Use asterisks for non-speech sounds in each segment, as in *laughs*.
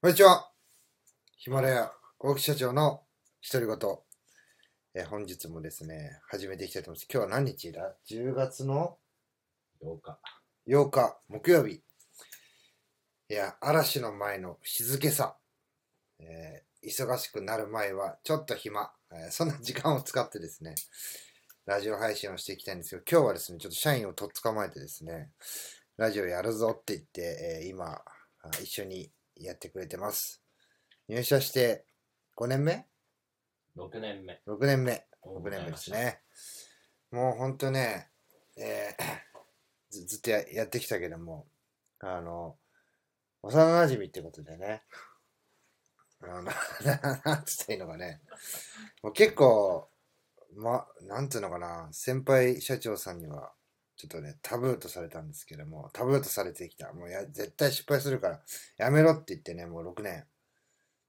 こんにちは。ヒマラヤ大木社長の独り言。えー本日もですね、始めていきたいと思います。今日は何日だ ?10 月の8日。8日、木曜日。いや、嵐の前の静けさ。えー忙しくなる前はちょっと暇。えーそんな時間を使ってですね、ラジオ配信をしていきたいんですけど、今日はですね、ちょっと社員をとっ捕まえてですね、ラジオやるぞって言って、えー今、あ一緒にやってくれてます。入社して5年目？6年目。6年目。6年目です。ね。もうほんとね、えー *coughs* ずずっとややってきたけども、あの、幼馴染ってことでね、あの、*laughs* なんつったらいいのかね、もう結構、ま、なんつうのかな、先輩社長さんには、ちょっとね、タブーとされたんですけども、タブーとされてきた。もうや、絶対失敗するから、やめろって言ってね、もう6年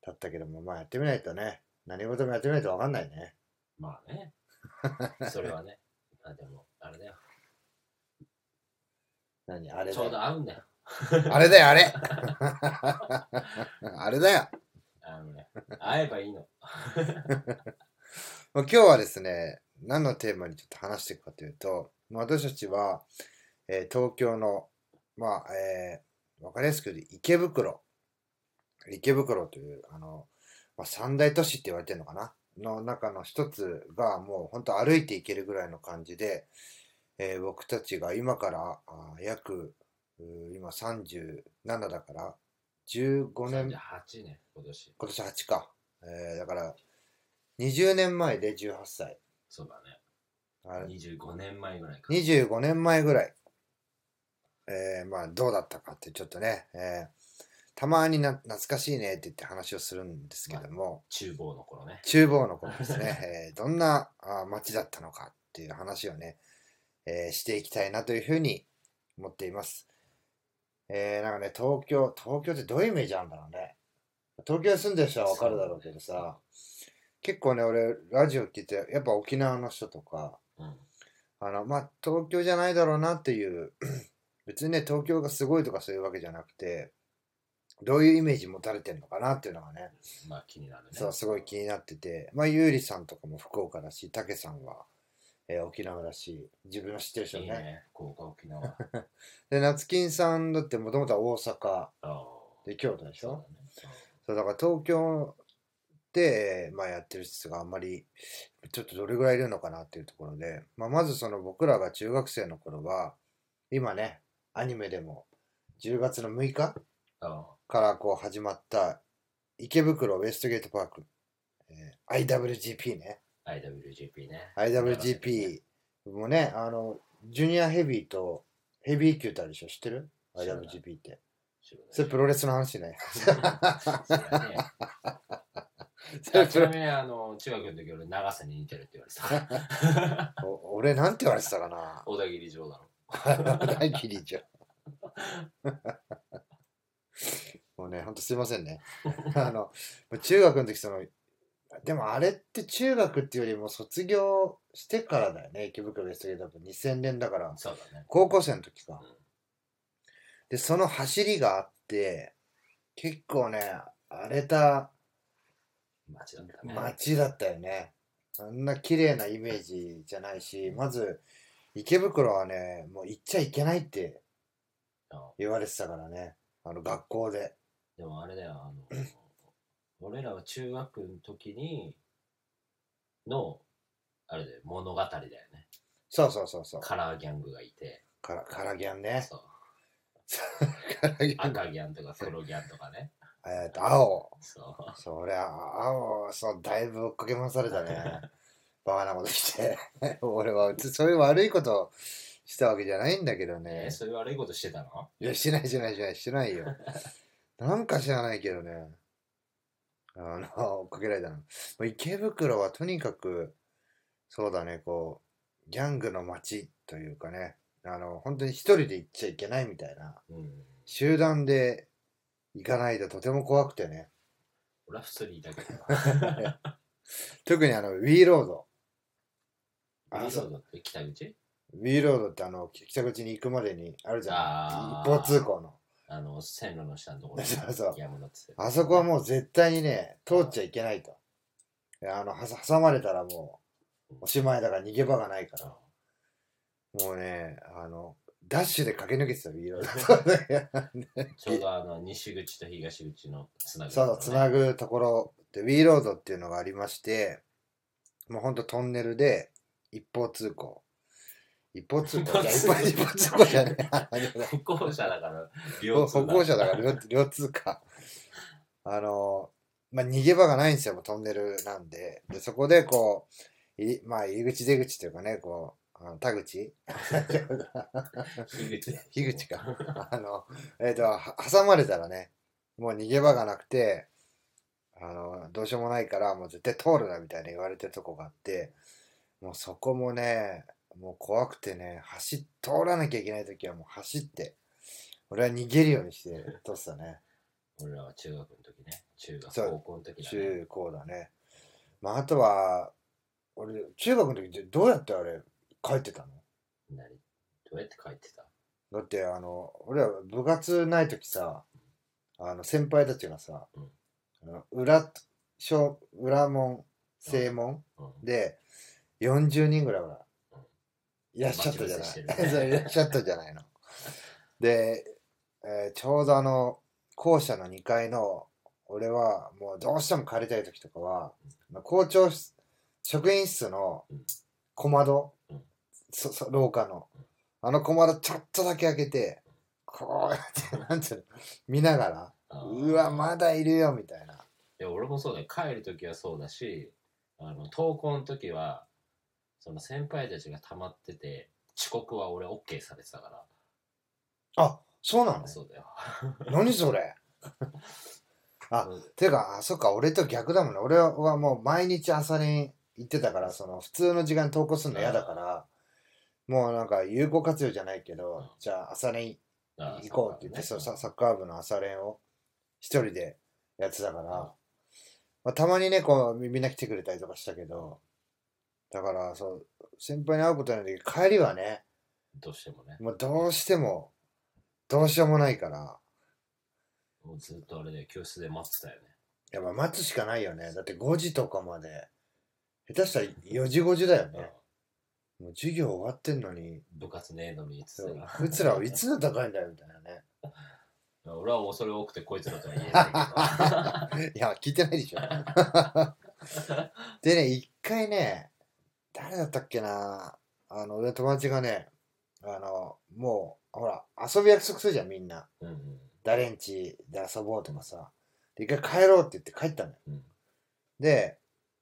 経ったけども、まあやってみないとね、何事もやってみないとわかんないね。まあね。それはね。*laughs* まあでも、あれだよ。何あれちょうど。合うんだよ。*laughs* あれだよ、あれ *laughs* あれだよ。あのね、会えばいいの。まあ今日はですね、何のテーマにちょっと話していくかというと、まあ私たちは、えー東京の、まあ、えーわかりやすく言うと池袋、池袋という、あの、まあ、三大都市って言われてるのかなの中の一つがもう本当歩いて行けるぐらいの感じで、えー僕たちが今から約、今37だから、15年、8年、今年。今年8か。えーだから、20年前で18歳。そうだね。あれ25年前ぐらいか。25年前ぐらい。えーまあ、どうだったかってちょっとね、えーたまにな懐かしいねって言って話をするんですけども、厨房の頃ね。厨房の頃ですね、*laughs* えーどんなあ街だったのかっていう話をね、えーしていきたいなというふうに思っています。えーなんかね、東京、東京ってどういうイメージあるんだろうね。東京に住んでる人はわかるだろうけどさ、結構ね、俺、ラジオ聞いて、やっぱ沖縄の人とか、うん。あの、まあ、東京じゃないだろうなっていう、*clears throat* 別にね、東京がすごいとかそういうわけじゃなくて、どういうイメージ持たれてるのかなっていうのがね、まあ気になるね。そう、すごい気になってて、まあ、ゆうりさんとかも福岡だし、たけさんは、えー沖縄だし、自分の知ってる人ね。いいね。福岡、沖縄。*laughs* で、夏金さんだってもともとは大阪。で京都でしょ？そうだね。そう、だから東京で、まあ、やってる人があんまり、ちょっとどれぐらいいるのかなっていうところで、まあ、まずその僕らが中学生の頃は、今ね、アニメでも10月の6日あからこう始まった池袋ウエストゲートパーク、えー IWGP ね。あ。IWGP ね。IWGP もね、あの、ジュニアヘビーとヘビー級ってあるでしょ？知ってる ?IWGP って。それプロレスの話ね。*laughs* *laughs* *laughs* ちなみに、あの、中学の時俺、長瀬に似てるって言われてた。*laughs* お俺なんて言われてたかな？小田切城だろ。大喜利じゃん。もうね、ほんとすいませんね。あの、中学の時その、でもあれって中学っていうよりも卒業してからだよね。池袋ウエストゲートパーク2000年だから、そうだね。高校生の時かうん。で、その走りがあって、結構ね、荒れた街だったね。街だったよね。あんな綺麗なイメージじゃないし、まず、池袋はね、もう行っちゃいけないってあ言われてたからね。あの、学校で。でもあれだよ、あの、*clears throat* 俺らは中学の時に、の、あれだよ、物語だよね。そうそうそうそう。カラーギャングがいて、カラカラギャンね。そう。*laughs* 赤ギャンとか黒ギャンとかね。えっと、青。そう。そりゃ、青、そう、だいぶ追っかけ回されたね。*laughs* バカなことして。*laughs* 俺は、そういう悪いことしたわけじゃないんだけどねえ、。そういう悪いことしてたの？いや、してない、してない、してない、してないよ。*laughs* なんか知らないけどね。あの、追っかけられたの。池袋はとにかく、そうだね、こう、ギャングの街というかね、あの、本当に一人で行っちゃいけないみたいな、うん。集団で行かないととても怖くてね。俺は普通にいたけどな。*laughs* 特にあの、ウィーロード。ああ、そそううだって北口？ウィーロードってあの、北口に行くまでにあるじゃん。一方通行の。あの、線路の下のところにそうそうあそこはもう絶対にね、通っちゃいけないと。あの、挟まれたらもう、おしまいだから逃げ場がないから。もうね、あの、ダッシュで駆け抜けてたよ、いろいろ。ちょうどあの、西口と東口のつなぐ、そう、つなぐところで、ウィーロードっていうのがありまして、もうほんとトンネルで一方通行。一方通行一方通行いや一方通行じゃねえ。歩行者だから、歩歩行者だから両両通過。あの、まあ、逃げ場がないんですよ、もうトンネルなんで。で、そこでこう、入りまあ、入り口出口というかね、こう、あの田口？*laughs* 樋口だ。樋口か。あの、えっ、と、は挟まれたらね、もう逃げ場がなくて、あの、どうしようもないから、もう絶対通るなみたいな言われてるとこがあって、もうそこもね、もう怖くてね、走っ、通らなきゃいけない時はもう走って、俺は逃げるようにして通ってたね。俺らは中学の時ね。中学、高校の時だね。中高だね。まあ、あとは、俺、中学の時ってどうやってあれ、帰ってたの？何？どうやって帰ってた？だって、あの、俺は部活ない時さ、あの、先輩たちがさ、うん。裏、小、裏門、正門うん。で、40人ぐらいいらっしゃったじゃない。ね。*laughs* いらっしゃったじゃないの。で、えーちょうどあの、校舎の2階の、俺はもうどうしても帰りたい時とかは、校長室、職員室のうん。小窓、うんそ *laughs* そ廊下の。うん、あの小窓ちょっとだけ開けて、こうやって、なんていうの、見ながら、あー。うわ、まだいるよ、みたいな。いや俺もそうだよ。帰る時はそうだしあの登校の時はその先輩たちが溜まってて遅刻は俺 OK されてたかあ、そうなの？らそうだよ。何それ？*laughs* あうんてか、あ、そっか、俺と逆だもんね。俺はもう毎日朝練行ってたから、その普通の時間に投稿するの嫌だから、もうなんか有効活用じゃないけど、うん。じゃあ朝練行こうって言って、そうササッカー部の朝練を一人でやってたから、まあ、たまにね、こうみみんな来てくれたりとかしたけど、だからそう、先輩に会うことないんだけど、帰りはね、どうしてもね。もうどうしても、どうしようもないから、もうずっとあれで教室で待ってたよね。やっぱ待つしかないよね。だって5時とかまで、下手したら4時5時だよね。もう授業終わってんのに、部活ねえのに言ってそうたからこいつらはいつの高いんだよみたいなね。俺は恐れ多くてこいつらとは言えない *laughs* いや、聞いてないでしょ。*laughs* でね、一回ね、誰だったっけな、あの、俺の友達がね、あの、もう、ほら、遊び約束するじゃん、みんな。けど、うん誰んちで遊ぼうとかさ。で、一回帰ろうって言って帰ったのよ。うんで、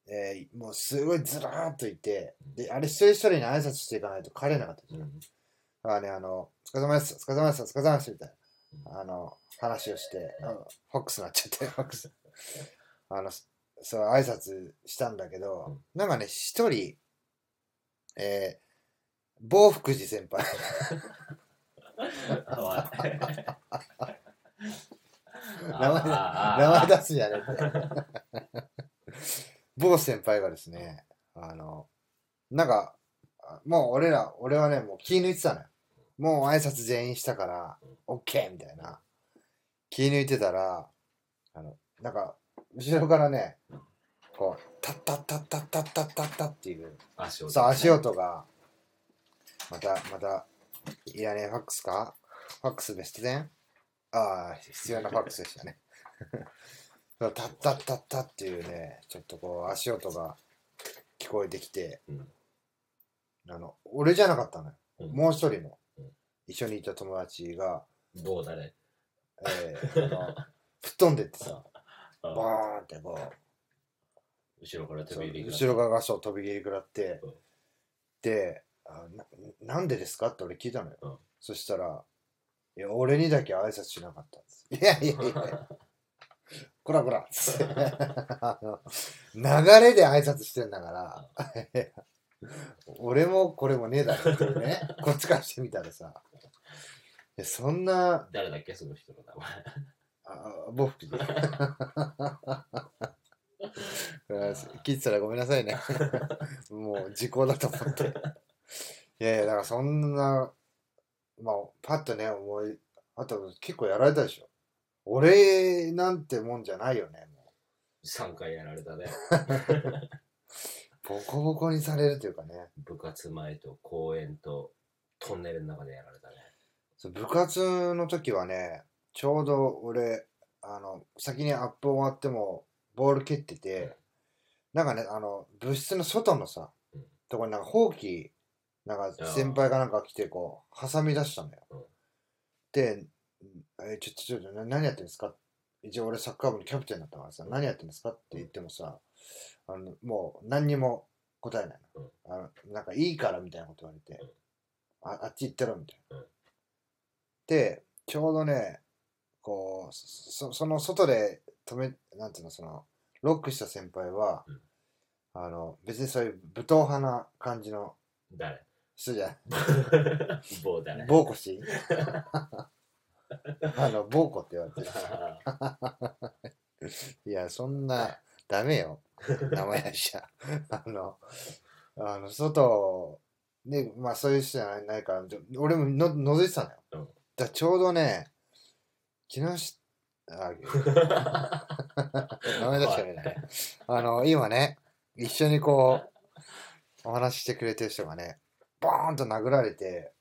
えーもうすごいずらーっといて、で、あれ一人一人に挨拶していかないと帰れなかった。じゃん。うん。だからね、あの、お疲れ様です、お疲れ様です、お疲れ様です、みたいな、あの、話をして、あフォックスになっちゃって、*laughs* フォックス。*laughs* あの、そう、挨拶したんだけど、うん。なんかね、一人、えー、某福寺先輩。*laughs* 名前名前出すんじゃねえって。某先輩がですね、あの、なんか、もう俺ら、俺はね、もう気抜いてたのよ。もう挨拶全員したから、OK! みたいな。気抜いてたら、あの、なんか、後ろからね、こう、タッタッタッタッタッタッタッタっていう、足音,、そう足音が、また、また、いらねえファックスか？ファックスベスト 10? ああ、必要なファックスでしたね。タッタッタッタっていうね、ちょっとこう、足音が聞こえてきて、うん。あの、俺じゃなかったのよ。うん。もう一人のうん、一緒にいた友達が、どうだねえーあの *laughs* 吹っ飛んでってさ、あバーンってこう、後ろから飛び入り後ろ側がそう飛び蹴り食らって、うん。であな、なんでですかって俺聞いたのよ。うん。そしたら、いや、俺にだけ挨拶しなかったっつって。いやいやいや、*laughs* こらこらっつって。あの流れで挨拶してんだから、*laughs* 俺もこれもねえだろっていうね。こっちからしてみたらさ。そんな、誰だっけ？その人の名前あ、ボフで。*laughs* 聞いてたらごめんなさいね。もう時効だと思って。いやいや、だからそんな、まあ、パッとね、思い、あと結構やられたでしょ俺なんてもんじゃないよねも3回やられたね。う *laughs* ボコボコにされるというかね。部活前と公園とトンネルの中でやられたね。そう部活の時はねちょうど俺あの先にアップ終わってもボール蹴ってて、なんかねあの部室の外のさ、うん。とこになんかほうきなんか先輩がなんか来てこう挟み出したのよ、うん。で「えちょっとちょっとな何やってんですか?」一応俺サッカー部のキャプテンだったからさ「何やってんですか?」って言ってもさあのもう何にも答えないの,、あのなんか「いいから」みたいなこと言われて「ああっち行ってろ」みたいな、うん。でちょうどねこうそその外で止めなんていうのそのロックした先輩は、うん。あの別にそういう武闘派な感じの誰？人じゃない棒誰？暴子し *laughs* あの暴子って言われてる。*laughs* いやそんなダメよ。名前出しちゃ。あのあの外でまあそういう人じゃないないから俺もの覗いてたのよ、うん。だちょうどね木下あ *laughs* 名前出しちゃうね。あの今ね一緒にこうお話ししてくれてる人がねボーンと殴られて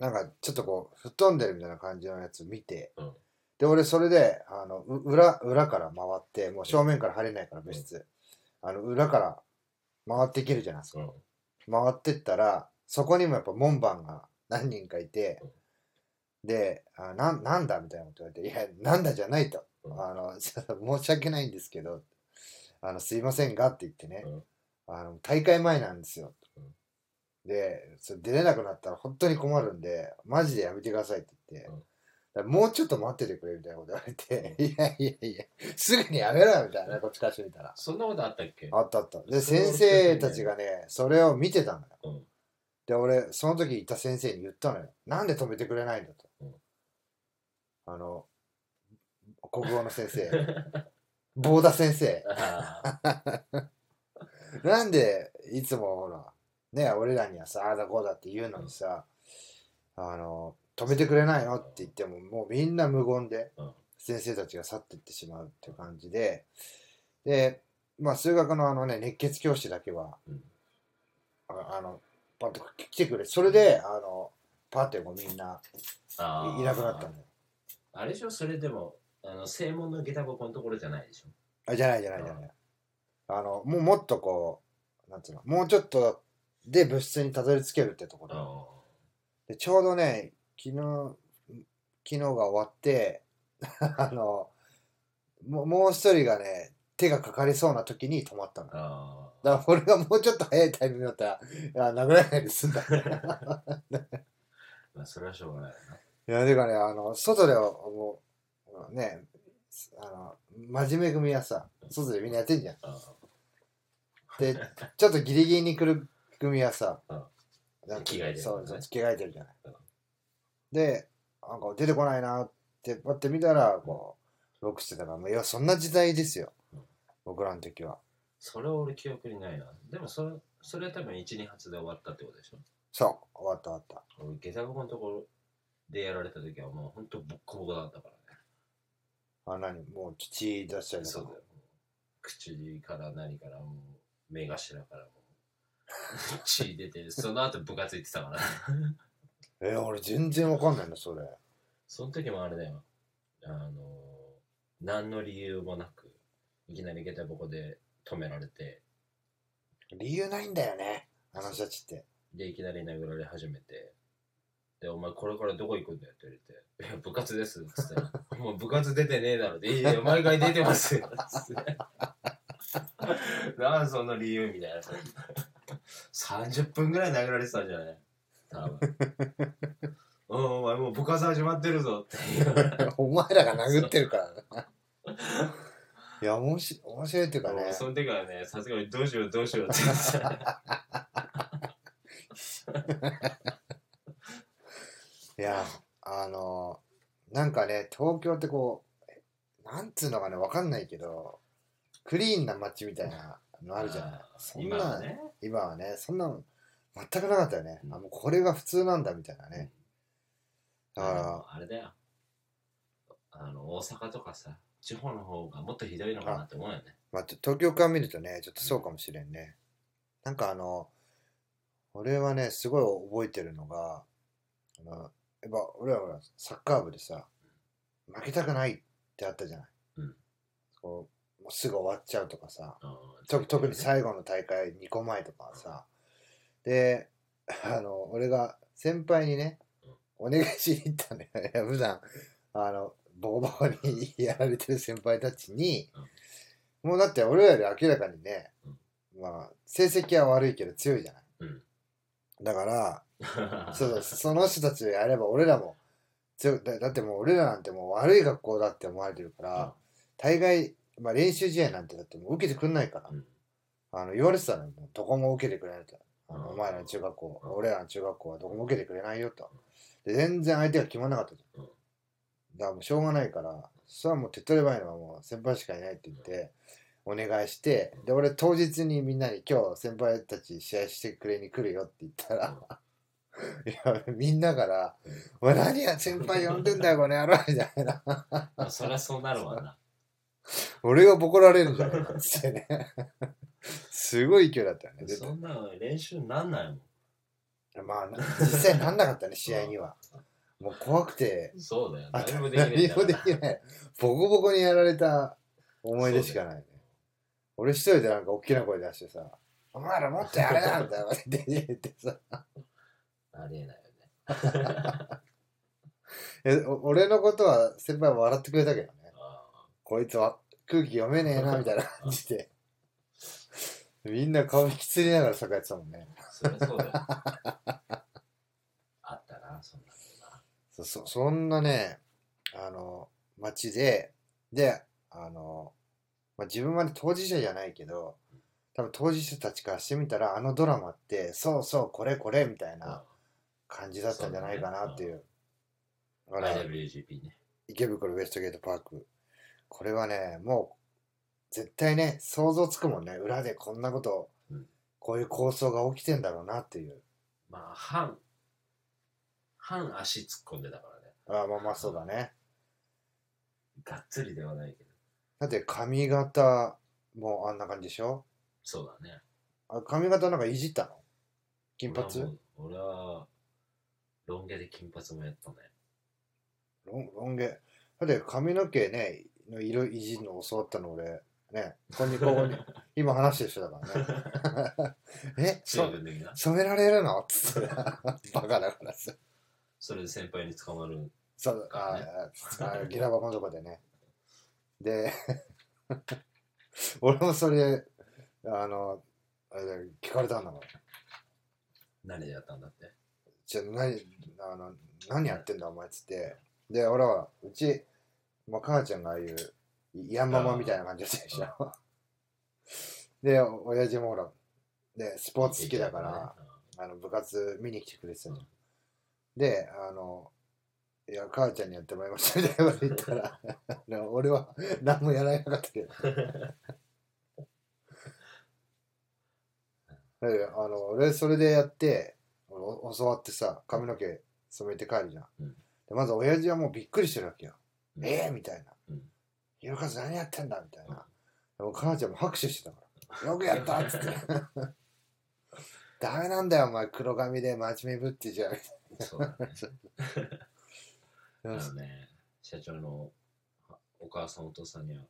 なんかちょっとこう吹っ飛んでるみたいな感じのやつ見て、うん。で俺それであのう裏裏から回ってもう正面から入れないから部室、あの裏から回っていけるじゃないですか、うん。回ってったらそこにもやっぱ門番が何人かいて、であなんなんだみたいなこと言われて「いやなんだじゃないと」うん。あの *laughs* 申し訳ないんですけどあのすいませんがって言ってね、うん。あの大会前なんですよ、うんでそれ出れなくなったら本当に困るんでマジでやめてくださいって言って、うん。もうちょっと待っててくれみたいなこと言われて、*laughs* いやいやいやすぐにやめろよみたいなこっちからしてみたら。そんなことあったっけ？あったあった。で先生たちがねそれを見てたのよ。うん。で俺その時いた先生に言ったのよ。なんで止めてくれないんだと、うん。あの国語の先生。*laughs* 坊田先生。あ *laughs* なんでいつもほらね俺らにはさああだこうだって言うのにさ、あの止めてくれないの？って言ってももうみんな無言でうん。先生たちが去っていってしまうっていう感じで。でまあ数学のあのね熱血教師だけはうん。ああのパッと来てくれそれであのパッてこうみんなあいいなくなったのよ。あれでしょ？それでもあの正門の下駄箱のところじゃないでしょ？あじゃないじゃないじゃない。あのもうもっとこうなんつうの？もうちょっとで物質にたどり着けるってところでちょうどね昨日昨日が終わって *laughs* あのもうもう一人がね手がかかりそうな時に止まったの。だかあら俺がもうちょっと早いタイミングだったらいや殴られないで済んだあ *laughs* まあそれはしょうがないいやてかねあの外ではもうねあの真面目組はさ外でみんなやってんじゃん。でちょっとギリギリに来る組はさ、うん。なんか着替えてるそうね。そう着替えてるじゃない、うん。でなんか出てこないなってパッて見たらこうロックしてたからいやそんな時代ですよ、うん。僕らの時は。それは俺記憶にないな。でもそれそれは多分12発で終わったってことでしょ？そう終わった終わった。俺下駄箱のところでやられた時はもうほんとボッコボコだったからね。あ何？もう血出しちゃうそうだよ。口から何からもう目頭からもう血出てその後部活行ってたから。え俺全然わかんないのそれ。その時もあれだよ。あの何の理由もなくいきなり下駄箱で止められて。理由ないんだよねあの人たちって。でいきなり殴られ始めて。でお前これからどこ行くんだよって言われて「いや部活です」っつって「*laughs* もう部活出てねえだろ」って「いやいや毎回出てますよ」つって。*laughs* なんその理由みたいな30分ぐらい殴られてたんじゃない？多分。*laughs* うんお前もう部活始まってるぞって。*laughs* お前らが殴ってるからな。いや面白面白いっていうかね。その時はねさすがにどうしようどうしようって。言ってたいやあのなんかね東京ってこうなんつうのかねわかんないけどクリーンな街みたいなのあるじゃないそんな今はね今はねそんなの全くなかったよね、うんあもうこれが普通なんだみたいなね、だからあのあれだよ。あの、大阪とかさ、地方の方がもっとひどいのかなって思うよね。まあ、と東京から見るとね、ちょっとそうかもしれんね。なんかあの、俺はね、すごい覚えてるのが、あのやっぱ俺はほら、サッカー部でさ、負けたくないってあったじゃない。うんこうすぐ終わっちゃうとかさ、うんと特に最後の大会2個前とかはさ、で、あの、俺が先輩にね、お願いしに行ったんだよ。いや普段、あの、ボコボコにやられてる先輩たちに、もうだって俺らより明らかにね、まあ、成績は悪いけど強いじゃない。うん。だから、*laughs* そうその人たちでやれば俺らも強いだ、だってもう俺らなんてもう悪い学校だって思われてるから、大概、まあ練習試合なんてだってもう受けてくんないから、うんあの言われてたのよ。どこも受けてくれないと。あのうんお前らの中学校、うん俺らの中学校はどこも受けてくれないよと。で全然相手が決まんなかっただからもうしょうがないから、それはもう手っ取り早いのはもう先輩しかいないって言って、お願いして、で、俺当日にみんなに今日先輩たち試合してくれに来るよって言ったら、*laughs* いや、みんなから、お前何や先輩呼んでんだよ、この野郎みたいな。ま *laughs* あそりゃそうなるわな。俺がボコられるんじゃないかっつってね。*laughs* すごい勢いだったよね。でそんなの練習になんないもん。まあ、な実際なんなかったね、*laughs* 試合には。もう怖くて、そうだよ。あ何もできないん何もだからできない。ボコボコにやられた思い出しかないね。俺一人でなんか大きな声出してさ、お前らもっとやれなみたいなこと言ってさ、ありえないよね。*laughs* えお俺のことは先輩は笑ってくれたけどね。あこいつは空気読めねえなみたいな感じで。みんな顔引きつりながら酒やってたもんね。あそりゃそうだよ。あったな、そんなのな。そそそんなね、あの、街で、で、あの、まあ、自分まで当事者じゃないけど、多分当事者たちからしてみたら、あのドラマって、そうそう、これこれみたいな感じだったんじゃないかなっていう。だから IWGP ね。池袋ウエストゲートパーク。これはね、もう、絶対ね、想像つくもんね。裏でこんなこと、うんこういう構想が起きてんだろうなっていう。まあ、半、半足突っ込んでたからね。ああまあまあそうだね。がっつりではないけど。だって髪型もあんな感じでしょ？そうだね。あ髪型なんかいじったの？金髪？俺はロン毛で金髪もやったね。ロンロン毛。だって髪の毛ね、の色いじるの教わったの俺、ね、ここにここに、*laughs* 今話してる人だからね。*laughs* え。染められるの？つって。バカだからさ。それで先輩に捕まる。そう、あああ、ギラバのとこでね。で、*laughs* 俺もそれ、あの、あれ聞かれたんだから。何でやったんだって？じゃあ何、あの、何やってんだお前っつって。で、俺は、うち、まあ、母ちゃんがああいう、ヤンママみたいな感じだったでしょ。*laughs* で、親父もほら、で、スポーツ好きだから、あの、部活見に来てくれてたじゃん。で、あの、いや、母ちゃんにやってもらいましたみたいなこと言ったら、*laughs* 俺は何もやらなかったけど。*laughs* であの俺それでやってお教わってさ髪の毛染めて帰るじゃん、うんでまず親父はもうびっくりしてるわけよ、うんええ？みたいなうん「ひろかず何やってんだ」みたいな、でも母ちゃんも拍手してたから「よくやった」っつって「*laughs* ダメなんだよお前黒髪で真面目ぶってじゃん」みたいそうだね。*laughs* あなのね、社長のお母さんお父さんには、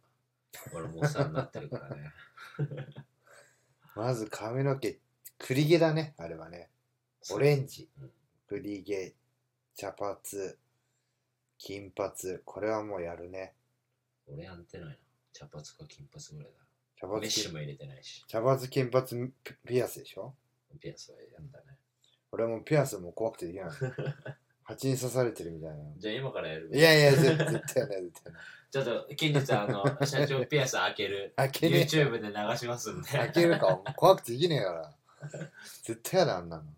俺もお世話になってるからね。*laughs* まず髪の毛栗毛だねあれはね。オレンジ。うん。栗毛茶髪金髪これはもうやるね俺やってないな。茶髪か金髪ぐらいだ茶な。メ髪金ッシュも入れてないし。茶髪金髪ピピアスでしょ？ピアスはやったね。俺もピアスも怖くてできない *laughs* 蜂に刺されてるみたいなじゃあ今からやるいやいや絶絶対ない絶対ないちょっと近日あの、社長ピアス開ける。開けねえ YouTube で流しますんで。開けるか怖くてできねえから絶対やだあんなの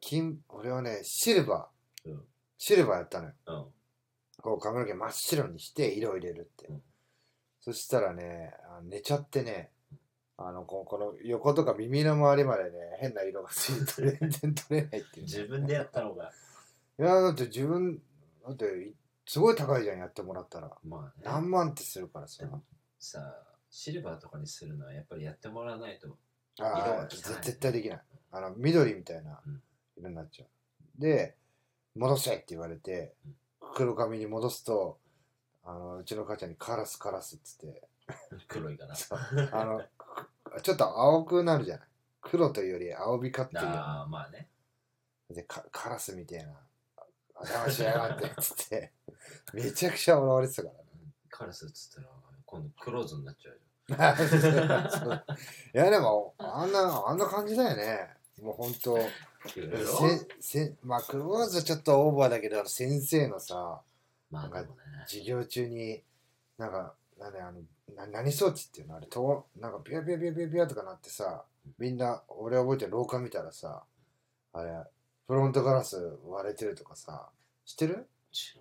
金俺はねシルバー、うんシルバーやったのようん。こう髪の毛真っ白にして色を入れるって、うん。そしたらねあ寝ちゃってねあのここの横とか耳の周りまでね変な色がついて *laughs* 全然取れないっていうね、自分でやったのが。いやだって自分だっていすごい高いじゃんやってもらったら。まあね。何万ってするからささシルバーとかにするのはやっぱりやってもらわないとあ色があ汚い。絶対できない。あの緑みたいなうん。色になっちゃう。で戻せって言われて黒髪に戻すとあのうちの母ちゃんにカラスカラスっつって。黒いかな。*laughs* そう。あのくちょっと青くなるじゃない。黒というより青光ってるよああまあね。でかカラスみたいな「邪魔しやがって」っつって。めちゃくちゃ笑われてたからね。カラスっつったら今度クローズになっちゃう *laughs* そう。いやでもあんなあんな感じだよね。もうほんとせせまあクローズはちょっとオーバーだけど先生のさまあでもね。授業中になんかなんあのな何装置っていうの？あれとなんかビャビャビャビャビャとかなってさみんな俺覚えてる廊下見たらさあれフロントガラス割れてるとかさ知ってる？知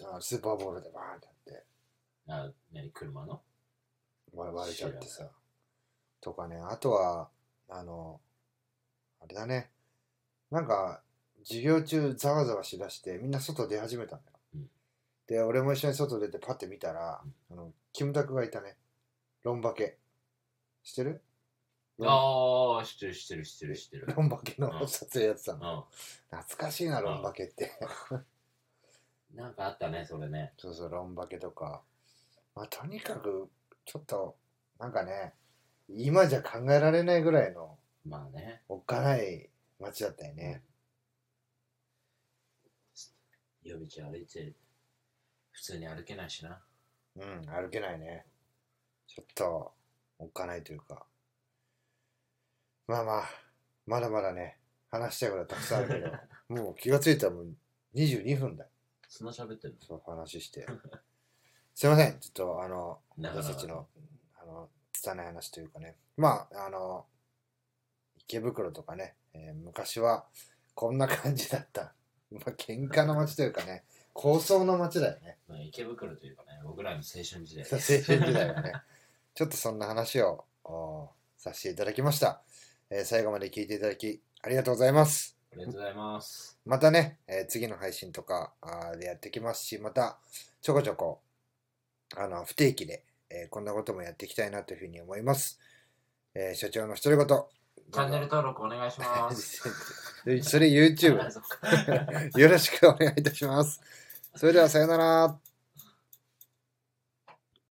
あスーパーボールでバーンってやって。あ何車の？割割れちゃってさとかねあとはあのあれだね。なんか授業中ざわざわしだしてみんな外出始めたんだよ、うん。で俺も一緒に外出てパッて見たら、あのキムタクがいたね。ロンバケ。知ってる？ああ知ってる知ってる知ってる知ってる。ロンバケのうん。撮影やってたの、う懐かしいなロンバケって、ん *laughs* なんかあったねそれね。そうそうロンバケとか。まあとにかくちょっとなんかね今じゃ考えられないぐらいのまあねおっかない街だったよね、夜道歩いて普通に歩けないしなうん、歩けないね。ちょっと、おっかないというか。まあまあ、まだまだね、話したいことはたくさんあるけど、*laughs* もう気がついたらもう22分だよ。そんな喋ってんの？そう話して。すいません、ちょっとあの、私たちの、あの、拙い話というかね。まあ、あの、池袋とかね、えー昔はこんな感じだった。*laughs* まあ、喧嘩の街というかね、高層の街だよね。まあ池袋というかね僕らの青春時代。青春時代はね。*laughs* ちょっとそんな話をおさせていただきました、えー最後まで聞いていただきありがとうございます。ありがとうございます。またね、えー次の配信とかでやってきますしまたちょこちょこあの不定期で、えーこんなこともやっていきたいなというふうに思います、えー所長の独り言チャンネル登録お願いします。*laughs* それ YouTube *laughs* よろしくお願いいたします。それではさよなら